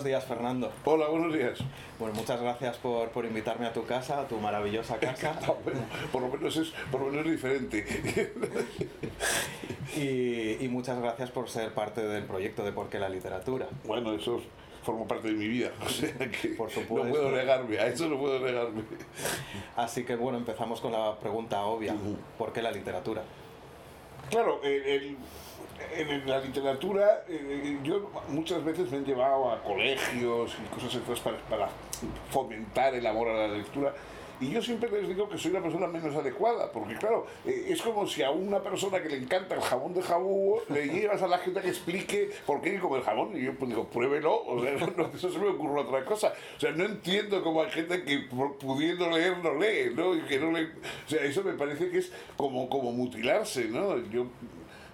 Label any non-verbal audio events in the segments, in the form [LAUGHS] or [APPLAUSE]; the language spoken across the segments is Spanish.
Buenos días, Fernando. Hola, buenos días. Bueno, muchas gracias por, por invitarme a tu casa, a tu maravillosa casa. [LAUGHS] bueno, por lo menos es, por lo menos es diferente. [LAUGHS] y, y, muchas gracias por ser parte del proyecto de Por qué la literatura. Bueno, eso forma parte de mi vida, o sea que por supuesto. no puedo negarme, a eso no puedo negarme. Así que bueno, empezamos con la pregunta obvia, ¿por qué la literatura? Claro, el, en la literatura, eh, yo muchas veces me he llevado a colegios y cosas así para, para, fomentar el amor a la lectura. Y yo siempre les digo que soy la persona menos adecuada, porque claro, eh, es como si a una persona que le encanta el jabón de jabón le llevas a la gente que explique por qué que comer jabón. Y yo pues digo, pruébelo, o sea, [LAUGHS] no, eso se me ocurre otra cosa. O sea, no entiendo cómo hay gente que pudiendo leer no lee, ¿no? Y que no le... O sea, eso me parece que es como, como mutilarse, ¿no? Yo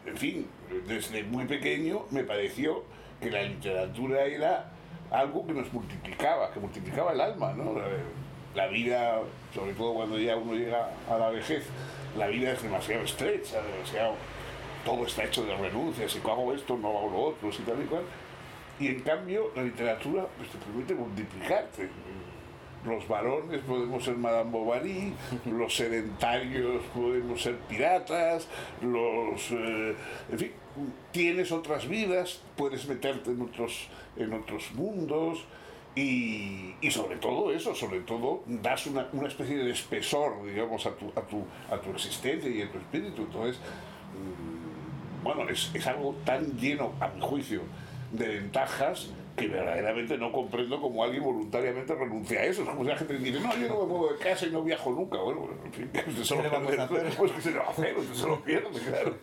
en fin, desde muy pequeño me pareció que la literatura era algo que nos multiplicaba, que multiplicaba el alma, ¿no? La vida, sobre todo cuando ya uno llega a la vejez, la vida es demasiado estrecha, demasiado... Todo está hecho de renuncias, si hago esto, no hago lo otro, y tal y cual. Y en cambio, la literatura pues, te permite multiplicarte los varones podemos ser Madame Bovary, los sedentarios podemos ser piratas, los... Eh, en fin, tienes otras vidas, puedes meterte en otros, en otros mundos y, sobre todo eso, sobre todo das una, especie de espesor, digamos, a tu, a tu, a tu existencia y a tu espíritu. Entonces, mm, bueno, es, es algo tan lleno, a mi juicio, de ventajas que verdaderamente no comprendo cómo alguien voluntariamente renuncia a eso. Es como si la gente dice, no, yo no me muevo de casa y no viajo nunca. Bueno, en fin, usted se lo pierde. [LAUGHS] Pues que se lo va a hacer, usted se lo pierde, claro.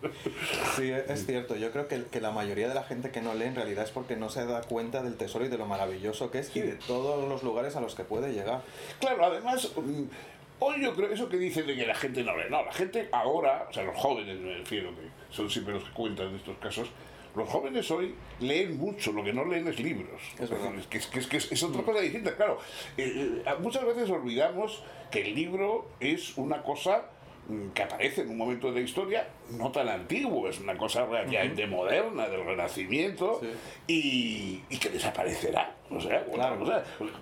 Sí, es cierto. Yo creo que, que, la mayoría de la gente que no lee en realidad es porque no se da cuenta del tesoro y de lo maravilloso que es y de todos los lugares a los que puede llegar. Claro, además... Mm, hoy yo creo, eso que dicen de que la gente no lee, no, la gente ahora, o sea, los jóvenes me refiero, que son siempre los que cuentan de estos casos, los jóvenes hoy leen mucho, lo que no leen es libros. Es, que, es, que es, otra cosa distinta. Claro, eh, eh, muchas veces olvidamos que el libro es una cosa mm, que aparece en un momento de la historia no tan antiguo, es una cosa relativamente moderna, del Renacimiento, y, y, que desaparecerá. O sea,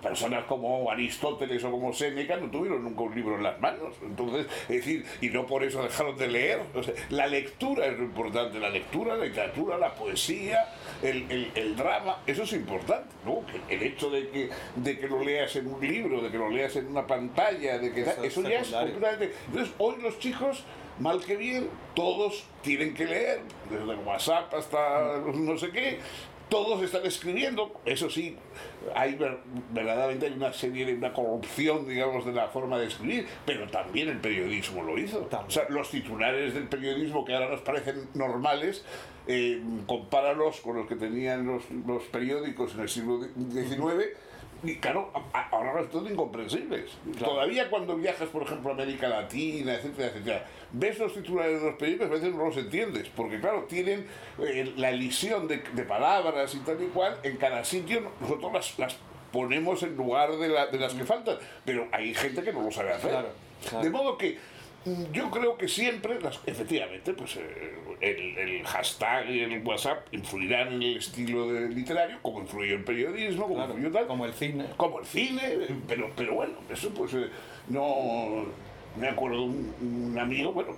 personas como Aristóteles o como Séneca no tuvieron nunca un libro en las manos. Entonces, es decir, y no por eso dejaron de leer. la lectura es lo importante, la lectura, la literatura, la poesía, el, el, drama, eso es importante. ¿no? El hecho de que, de que lo leas en un libro, de que lo leas en una pantalla, de que eso, ya es completamente. Entonces, hoy los chicos mal que bien, todos tienen que leer, desde WhatsApp hasta no sé qué, todos están escribiendo, eso sí, hay verdaderamente hay una serie de una corrupción, digamos, de la forma de escribir, pero también el periodismo lo hizo. O sea, los titulares del periodismo que ahora nos parecen normales, eh, compáralos con los que tenían los, los periódicos en el siglo XIX y claro, ahora resultan incomprensibles. Todavía cuando viajas, por ejemplo, a América Latina, etcétera, etcétera, ves los titulares de los periódicos, a veces no los entiendes, porque claro, tienen eh, la elisión de, palabras y tal y cual, en cada sitio nosotros las, las ponemos en lugar de, de, las que faltan, pero hay gente que no lo sabe hacer. De modo que yo creo que siempre, las, efectivamente, pues eh, el, el, hashtag y el WhatsApp influirán en el estilo de literario, como influyó el periodismo, como influyó tal. Como el cine. Como el cine, pero, pero bueno, eso pues eh, no... Me acuerdo un, un amigo, bueno,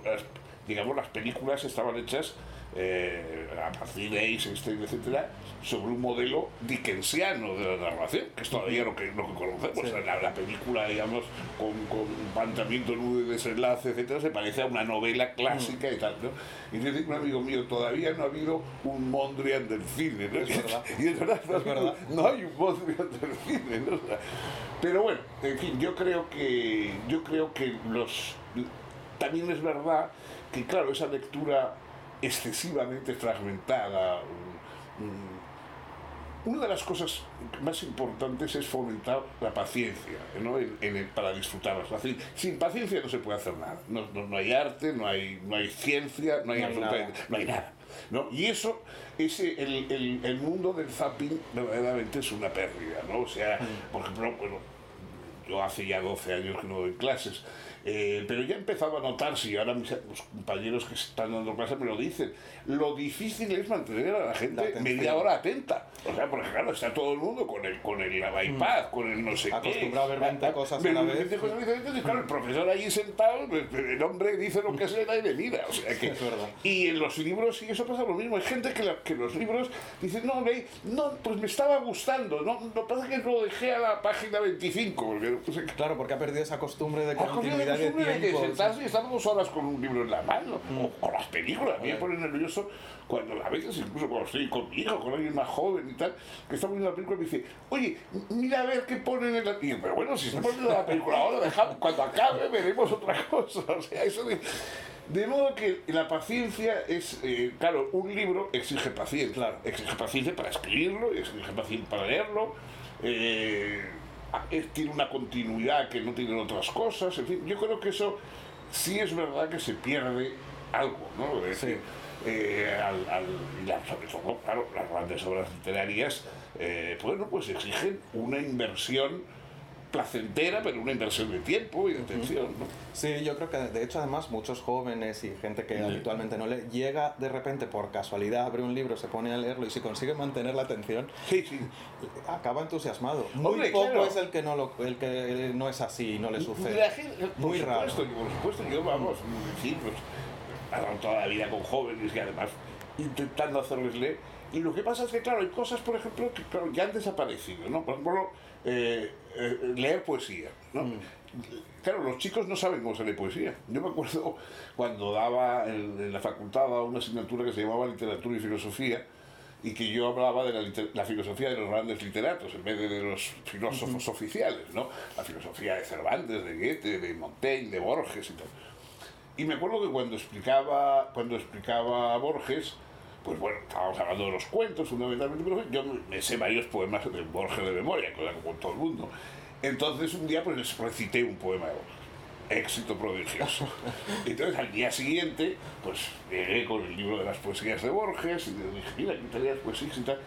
digamos, las películas estaban hechas eh, a partir de Eisenstein, etcétera, sobre un modelo dickensiano de la narración, que es todavía lo que, lo que conocemos. La, película, digamos, con, con un planteamiento nudo y desenlace, etcétera, se parece a una novela clásica y tal. ¿no? Y dice un amigo mío, todavía no ha habido un Mondrian del cine. ¿no? Es verdad. [LAUGHS] Y es verdad, no, hay un Mondrian del cine. ¿no? pero bueno, en fin, yo creo que, yo creo que los también es verdad que, claro, esa lectura excesivamente fragmentada. Una de las cosas más importantes es fomentar la paciencia ¿no? en, para disfrutarlas. Sin paciencia no se puede hacer nada. No, no, hay arte, no hay, no hay ciencia, no hay, nada. No hay nada. ¿no? Y eso, ese, el, el, el, mundo del zapping verdaderamente es una pérdida. ¿no? O sea, mm. por ejemplo, bueno, yo hace ya 12 años que no doy clases Eh, pero ya he empezado a notar, si ahora mis, los compañeros que están dando clase me lo dicen, lo difícil es mantener a la gente media hora atenta. O sea, porque claro, está todo el mundo con el, con el iPad, con el no sé qué. Acostumbrado a ver 20 cosas a la vez. 20 cosas diferentes, y claro, el profesor ahí sentado, pues, el hombre dice lo que sea y de mira. O sea que, [LAUGHS] Es verdad. y en los libros, sí, eso pasa lo mismo. Hay gente que, la- que los libros dicen, no, ve, no, pues me estaba gustando. No, lo que pasa es que lo dejé a la página 25. Porque, pues, Claro, porque ha perdido esa costumbre de la continuidad costumbre de que tiempo. sentarse y estar dos horas con un libro en la mano, Mm. o con las películas. A mí me pone nervioso cuando a veces, incluso cuando estoy con mi hijo, con alguien más joven y tal, que está viendo la película y me dice, oye, mira a ver qué ponen en la. Y yo, pero bueno, si está poniendo la película ahora, dejad- cuando acabe veremos otra cosa. [LAUGHS] O sea, eso de. De modo que la paciencia es, eh, claro, un libro exige paciencia. Claro. Exige paciencia para escribirlo, exige paciencia para leerlo. eh, es- tiene una continuidad que no tienen otras cosas. En fin, yo creo que eso sí es verdad que se pierde algo, ¿no? Es decir, eh, al, al- la- sobre todo, claro, las grandes obras literarias, eh, bueno, pues exigen una inversión placentera, pero una inversión de tiempo y de atención, ¿no? Sí, yo creo que de hecho además muchos jóvenes y gente que habitualmente no lee, llega de repente por casualidad, abre un libro, se pone a leerlo y si consigue mantener la atención, Sí, sí. acaba entusiasmado. Muy Hombre, poco claro. es el que no lo, el que no es así, no le sucede. La gente- por Muy raro. supuesto, Por supuesto, yo, vamos, sí, pues, toda la vida con jóvenes y además intentando hacerles leer. Y lo que pasa es que, claro, hay cosas, por ejemplo, que claro, ya han desaparecido, ¿no? Por ejemplo, eh, eh, leer poesía, ¿no? Mm. Claro, los chicos no saben cómo se lee poesía. Yo me acuerdo cuando daba en, en la facultad daba una asignatura que se llamaba Literatura y Filosofía, y que yo hablaba de la, la filosofía de los grandes literatos en vez de, de los filósofos oficiales, ¿no? La filosofía de Cervantes, de Goethe, de Montaigne, de Borges y tal. Y me acuerdo que cuando explicaba, cuando explicaba a Borges, pues bueno, estábamos hablando de los cuentos fundamentalmente, pero yo me, sé varios poemas de Borges de memoria, cosa como todo el mundo. Entonces un día pues les recité un poema de Borges. Éxito prodigioso. [LAUGHS] Entonces al día siguiente, pues llegué con el libro de las poesías de Borges y le dije, mira, te leas poesías y tal.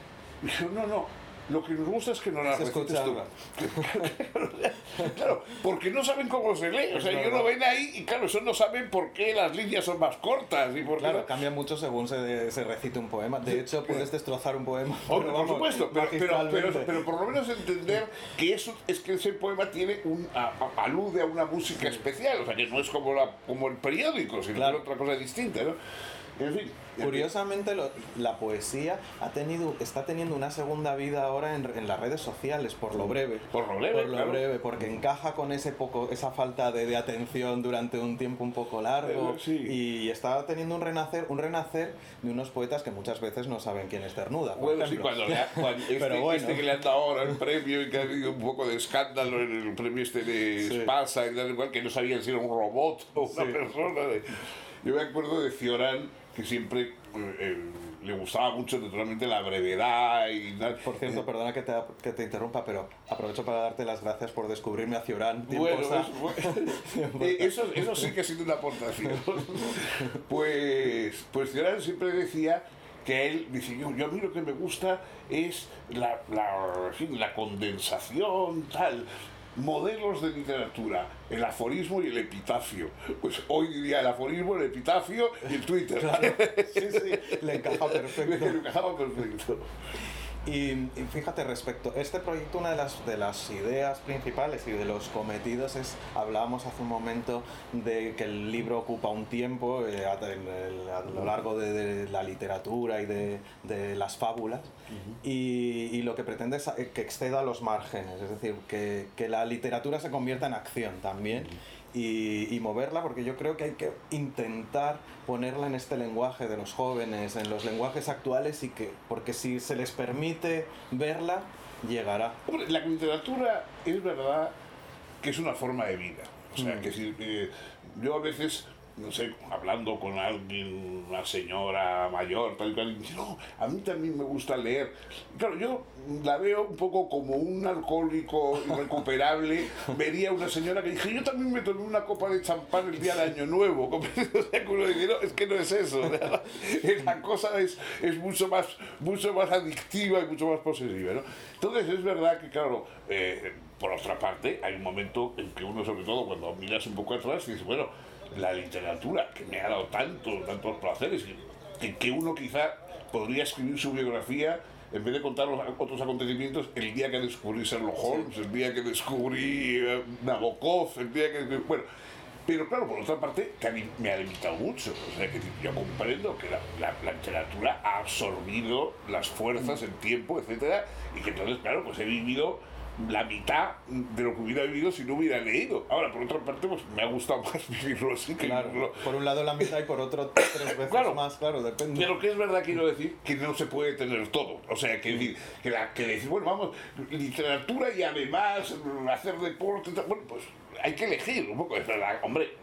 Y dijeron, no, no, lo que nos gusta es que no las Es recites tú. Claro, porque no saben cómo se lee. O sea, ellos lo ven ahí y claro, eso no saben por qué las líneas son más cortas y por Claro, no- cambia mucho según se, se recite un poema. De hecho, puedes destrozar un poema. Hombre, por vamos, supuesto, pero, pero, pero, pero por lo menos entender que eso es que ese poema tiene un a- a- alude a una música especial, o sea que no es como la como el periódico, sino Claro. otra cosa distinta, ¿no? En fin. Curiosamente, lo- la poesía ha tenido, está teniendo una segunda vida ahora en, en las redes sociales, por lo breve. Por lo breve, Por lo claro. breve, porque encaja con ese poco, esa falta de, de atención durante un tiempo un poco largo. Eh, sí. Y está teniendo un renacer, un renacer de unos poetas que muchas veces no saben quién es Cernuda. por Bueno, sí, cuando, le ha- cuando [LAUGHS] este, Pero bueno. este que le han dado ahora el premio y que ha habido un poco de escándalo en el premio este de Sí. Y tal, igual que no sabían si era un robot o una Sí. persona. de- Yo me acuerdo de Cioran, que siempre eh, le gustaba mucho naturalmente la brevedad y tal. Por cierto, perdona que te, que te interrumpa, pero aprovecho para darte las gracias por descubrirme a Ciorán. Bueno, es- [LAUGHS] [LAUGHS] eh, eso, eso sí que ha sido una aportación. [LAUGHS] Pues, pues Cioran siempre decía que él, dice, yo, yo a mí lo que me gusta es la, la, en fin, la condensación, tal. Modelos de literatura, el aforismo y el epitafio. Pues hoy diría el aforismo, el epitafio y el Twitter. Sí, sí, le encaja perfecto. Me encajaba perfecto. Y, y fíjate, respecto a este proyecto, una de las, de las ideas principales y de los cometidos es, hablábamos hace un momento de que el libro ocupa un tiempo eh, a, el- a lo largo de, de la literatura y de, de las fábulas, y, y lo que pretende es eh, que exceda los márgenes, es decir, que, que la literatura se convierta en acción también. Y, y moverla porque yo creo que hay que intentar ponerla en este lenguaje de los jóvenes, en los lenguajes actuales y que porque si se les permite verla llegará. Hombre, la literatura es verdad que es una forma de vida. O sea, Mm. que si, eh, yo a veces, no sé, hablando con alguien, una señora mayor, tal y cual, y dice, no, a mí también me gusta leer. Y claro, yo la veo un poco como un alcohólico irrecuperable. [LAUGHS] Vería una señora que dije, yo también me tomé una copa de champán el día de Año Nuevo. [LAUGHS] O sea, que uno dice, no, es que no es eso. ¿verdad? [LAUGHS] La cosa es, es mucho, más, mucho más adictiva y mucho más posesiva. ¿no? Entonces es verdad que, claro, eh, por otra parte, hay un momento en que uno, sobre todo cuando miras un poco atrás, dice, bueno, la literatura que me ha dado tanto, tantos placeres, que, que uno quizá podría escribir su biografía en vez de contar los otros acontecimientos, el día que descubrí Sherlock Holmes, el día que descubrí eh, Nabokov, el día que... Bueno, pero claro, por otra parte, me ha limitado mucho. O sea, que yo comprendo que la, la, literatura ha absorbido las fuerzas, el tiempo, etcétera, y que entonces, claro, pues he vivido la mitad de lo que hubiera vivido si no hubiera leído. Ahora, por otra parte, pues me ha gustado [LAUGHS] más vivirlo así que claro, Por un lado la mitad y por otro tres [COUGHS] veces más, claro, depende. Pero que es verdad, quiero decir, que no se puede tener todo. O sea, que, decir, que, la, que decir, bueno, vamos, literatura y además hacer deporte, bueno, pues hay que elegir un poco. Es verdad, hombre,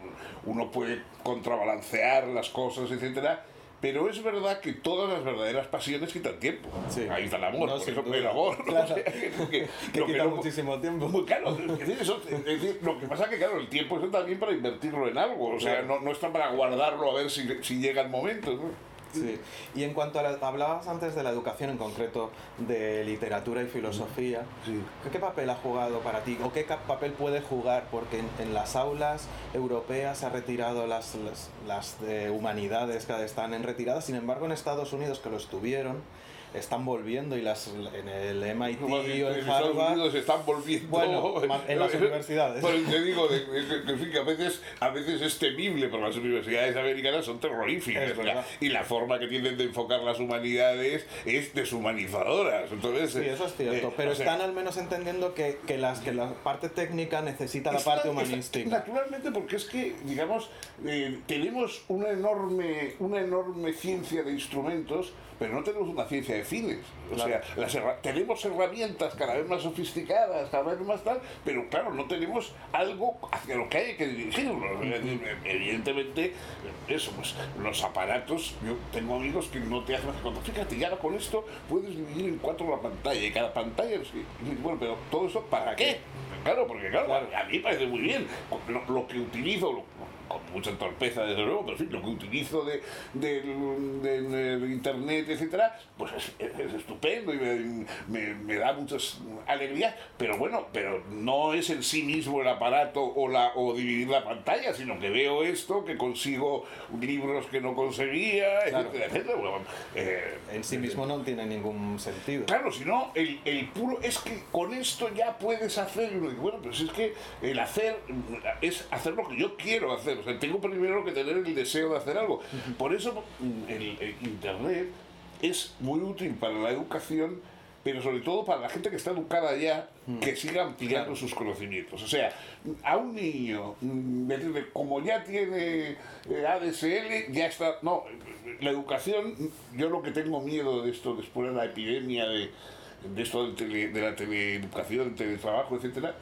uno puede contrabalancear las cosas, etcétera pero es verdad que todas las verdaderas pasiones quitan tiempo. Ahí está el amor, por eso el amor. Claro. [LAUGHS] que, quita muchísimo tiempo. Muy [LAUGHS] claro. Es decir, lo que pasa es que, claro, el tiempo es también para invertirlo en algo. O sea, no, no está para guardarlo a ver si, si llega el momento. ¿no? Sí. Y en cuanto a la, hablabas antes de la educación, en concreto de literatura y filosofía, ¿qué, papel ha jugado para ti? ¿O qué papel puede jugar? Porque en, las aulas europeas se ha retirado las, las, las de humanidades que están en retirada, sin embargo en Estados Unidos que lo estuvieron, están volviendo y las en el MIT o en, Harvard se están volviendo. bueno en las [LAUGHS] universidades. pero te digo que, a veces a veces es temible porque las universidades americanas son terroríficas y la forma que tienen de enfocar las humanidades es deshumanizadoras entonces sí eso es cierto eh, pero están al menos entendiendo que, que, las que la parte técnica necesita la parte humanística. naturalmente porque es que digamos eh, tenemos una enorme una enorme ciencia de instrumentos pero no tenemos una ciencia de fines. O sea, tenemos herramientas cada vez más sofisticadas, cada vez más tal, pero claro, no tenemos algo hacia lo que hay que dirigirnos. Evidentemente, eso, pues los aparatos, yo tengo amigos que no te hacen cuando fíjate, ya con esto puedes dividir en cuatro la pantalla y cada pantalla, bueno, pero todo eso, ¿para qué? Claro, porque claro, a mí me parece muy bien. Lo, que utilizo, lo, con mucha torpeza desde luego, pero en fin, lo que utilizo de, de, internet, etcétera, pues es, estupendo y me, me, da muchas alegrías, pero bueno, pero no es en sí mismo el aparato o, la, o dividir la pantalla, sino que veo esto, que consigo libros que no conseguía, etcétera, etcétera. Eh, en sí mismo no tiene ningún sentido. Claro, sino el, el puro, es que con esto ya puedes hacer, bueno, pero es que el hacer es hacer lo que yo quiero hacer tengo primero que tener el deseo de hacer algo. Por eso mm, el, Internet es muy útil para la educación, pero sobre todo para la gente que está educada ya, mm. que siga ampliando sus conocimientos. O sea, a un niño, mm, como ya tiene eh, ADSL, ya está... No, la educación, yo lo que tengo miedo de esto después de la epidemia de, de esto de, de la teleeducación, del teletrabajo, etcétera,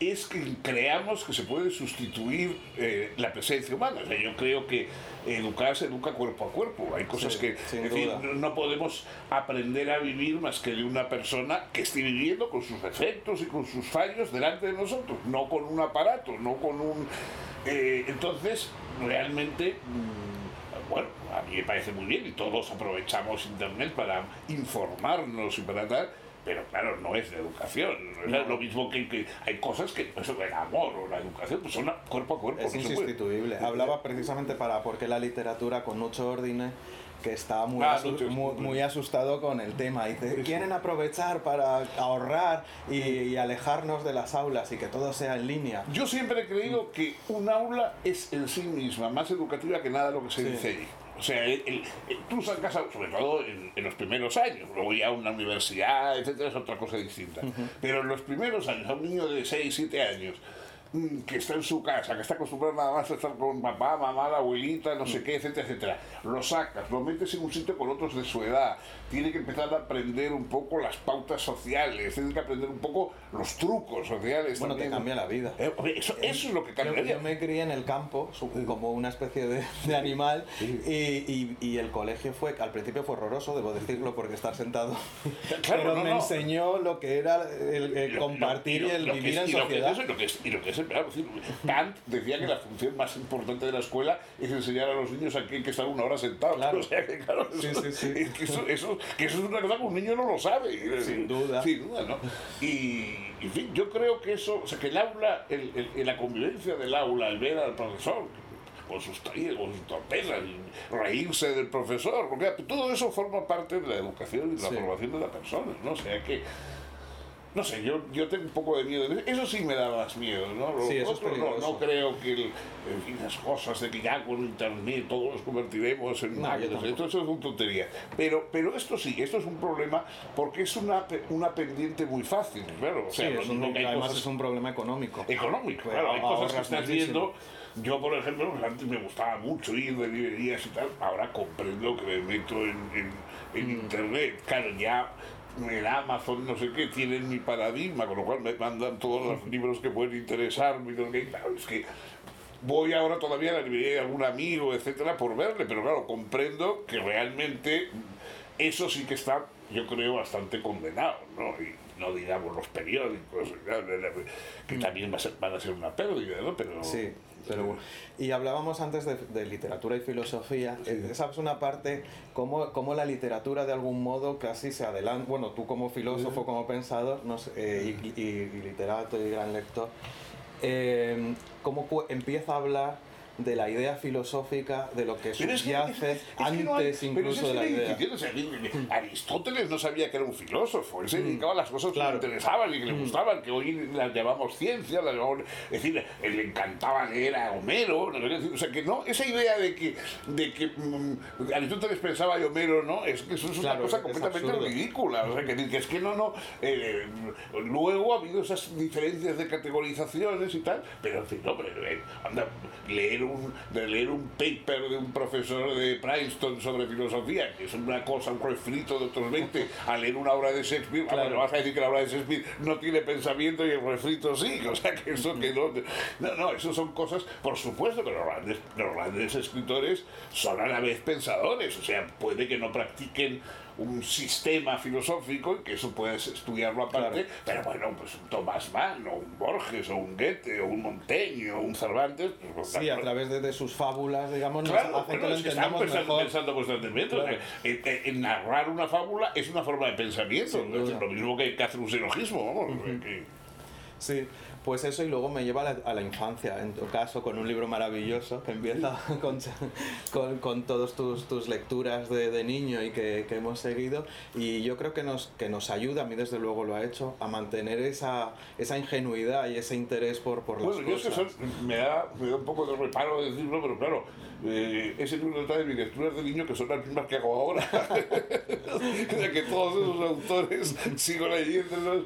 es que creamos que se puede sustituir eh, la presencia humana. O sea, yo creo que educar se educa cuerpo a cuerpo. Hay cosas que no podemos aprender a vivir más que de una persona que esté viviendo con sus efectos y con sus fallos delante de nosotros, no con un aparato, no con un... Eh, entonces, realmente... bueno, a mí me parece muy bien y todos aprovechamos Internet para informarnos y para tal, pero claro, no es de educación. Es lo mismo que, hay cosas que, eso, el amor o la educación, pues son cuerpo a cuerpo. Es insustituible. Hablaba precisamente para por qué la literatura con mucho orden que está muy, ah, muy, asustado con el tema. y quieren aprovechar para ahorrar y, alejarnos de las aulas y que todo sea en línea. Yo siempre he creído que un aula es en sí misma más educativa que nada lo que se dice ahí. O sea, tú sacas, sobre todo en, los primeros años, luego ya una universidad, etcétera, es otra cosa distinta. Pero en los primeros años, a un niño de 6, 7 años, que está en su casa, que está acostumbrado nada más a estar con papá, mamá, la abuelita, no sé qué, etcétera, etcétera. Lo sacas, lo metes en un sitio con otros de su edad. Tiene que empezar a aprender un poco las pautas sociales, tiene que aprender un poco los trucos sociales. Bueno, te cambia la vida. Eh, eso, eso, es lo que cambia. Yo, yo, me crié en el campo como una especie de, de animal y, y, el colegio fue, al principio fue horroroso, debo decirlo, porque estar sentado. Claro, pero me enseñó lo que era el, compartir y, el vivir en sociedad. y lo que es Kant decía que la función más importante de la escuela es enseñar a los niños a que hay que estar una hora sentados. [LAUGHS] O sea, que claro, eso, que eso, es una cosa que un niño no lo sabe. Sin duda. Sin duda, ¿no? Y, en fin, yo creo que eso, o sea, que el aula, el, la convivencia del aula, el ver al profesor, con sus con sus torpezas, reírse del profesor, porque todo eso forma parte de la educación y de la formación de la persona, ¿no? O sea que no sé, yo, yo tengo un poco de miedo. Eso sí me da más miedo, ¿no? sí, eso es no, no, creo que el, en fin, las cosas de que ya con internet todos nos convertiremos en máquinas. Esto, eso es una tontería. Pero, pero esto sí, esto es un problema porque es una, una pendiente muy fácil, claro. O sea, sí, es un, además es un problema económico. Económico, claro. Hay cosas que estás viendo. Yo, por ejemplo, pues antes me gustaba mucho ir de librerías y tal. Ahora comprendo que me meto en, en, en mm. internet. Claro, ya el Amazon, no sé qué, tienen mi paradigma, con lo cual me mandan todos los libros que pueden interesarme. es que voy ahora todavía a la librería de algún amigo, etcétera, por verle, pero claro, comprendo que realmente eso sí que está, yo creo, bastante condenado, ¿no? Y no digamos los periódicos, que también van a ser una pérdida, ¿no? Pero, sí. Pero bueno. Y hablábamos antes de, literatura y filosofía. Eh, esa es una parte, cómo, cómo, la literatura de algún modo casi se adelanta. Bueno, tú como filósofo, como pensador no eh, y, literato y gran lector, eh, cómo empieza a hablar de la idea filosófica, de lo que subyace antes incluso de la idea. Aristóteles no sabía que era un filósofo, él se mm. dedicaba a las cosas que le interesaban y que le mm. gustaban, que hoy las llamamos ciencia, las llamamos, es decir, le encantaba leer a Homero, o sea que no, esa idea de que, de que mm, Aristóteles pensaba y Homero no, es que eso es una cosa completamente ridícula, o sea que, es que no, no, eh, luego ha habido esas diferencias de categorizaciones y tal, pero en fin, no, pero, eh, anda, leer de leer un paper de un profesor de Princeton sobre filosofía, que es una cosa, un refrito de otros 20, a leer una obra de Shakespeare, claro. vas a decir que la obra de Shakespeare no tiene pensamiento y el refrito sí, [LAUGHS] o sea que eso que no... No, no, eso son cosas, por supuesto que los grandes, los grandes escritores son a la vez pensadores, o sea, puede que no practiquen un sistema filosófico y que eso puedes estudiarlo aparte, pero bueno, pues un Tomás Mann o un Borges o un Goethe o un Montaigne o un Cervantes. Pues, sí, a través de, sus fábulas, digamos, nos hacen que lo entendamos pensando, pensando constantemente. en, narrar una fábula es una forma de pensamiento, es lo mismo que, que hacer un silogismo, vamos. Sí, pues eso y luego me lleva a la, infancia, en tu caso, con un libro maravilloso que empieza [LAUGHS] con, con, con todas tus, tus, lecturas de, de niño y que, que, hemos seguido y yo creo que nos, que nos ayuda, a mí desde luego lo ha hecho, a mantener esa, esa ingenuidad y ese interés por, por las bueno, cosas. Yo es que me, da, me da un poco de reparo decirlo, pero claro, eh, ese libro trata de mis lecturas de niño que son las mismas que hago ahora. [LAUGHS] de que todos esos autores [LAUGHS] sigo leyéndolos.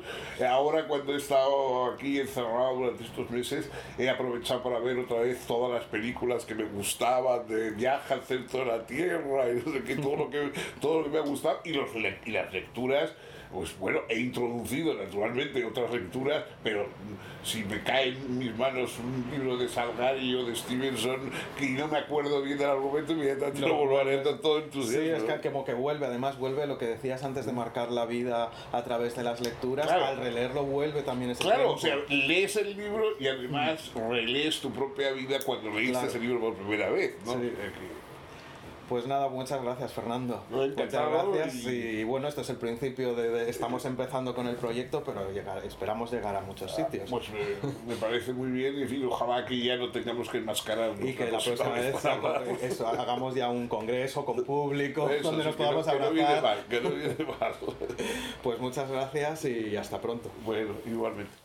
Ahora cuando he estado aquí encerrado durante estos meses, he aprovechado para ver otra vez todas las películas que me gustaban, de Viaje al centro de la Tierra, y no sé qué, todo lo que, todo lo que me ha gustado, y, los, y las lecturas pues bueno, he introducido naturalmente otras lecturas, pero si me cae en mis manos un libro de Salgari o de Stevenson que no me acuerdo bien del argumento, inmediatamente lo vuelvo a leer todo entusiasmo. Sí, es que como que vuelve, además vuelve lo que decías antes de marcar la vida a través de las lecturas, al releerlo vuelve también ese Claro, o sea, lees el libro y además relees tu propia vida cuando leíste ese libro por primera vez, ¿no? Pues nada, muchas gracias Fernando. muchas gracias y... bueno, esto es el principio de, estamos empezando con el proyecto, pero llegar, esperamos llegar a muchos ah, sitios. Pues me, parece muy bien y ojalá que ya no tengamos que enmascarar. Y que la próxima vez eso, hagamos ya un congreso con público donde nos podamos abrazar. Que no viene mal, que no viene mal. Pues muchas gracias y hasta pronto. Bueno, igualmente.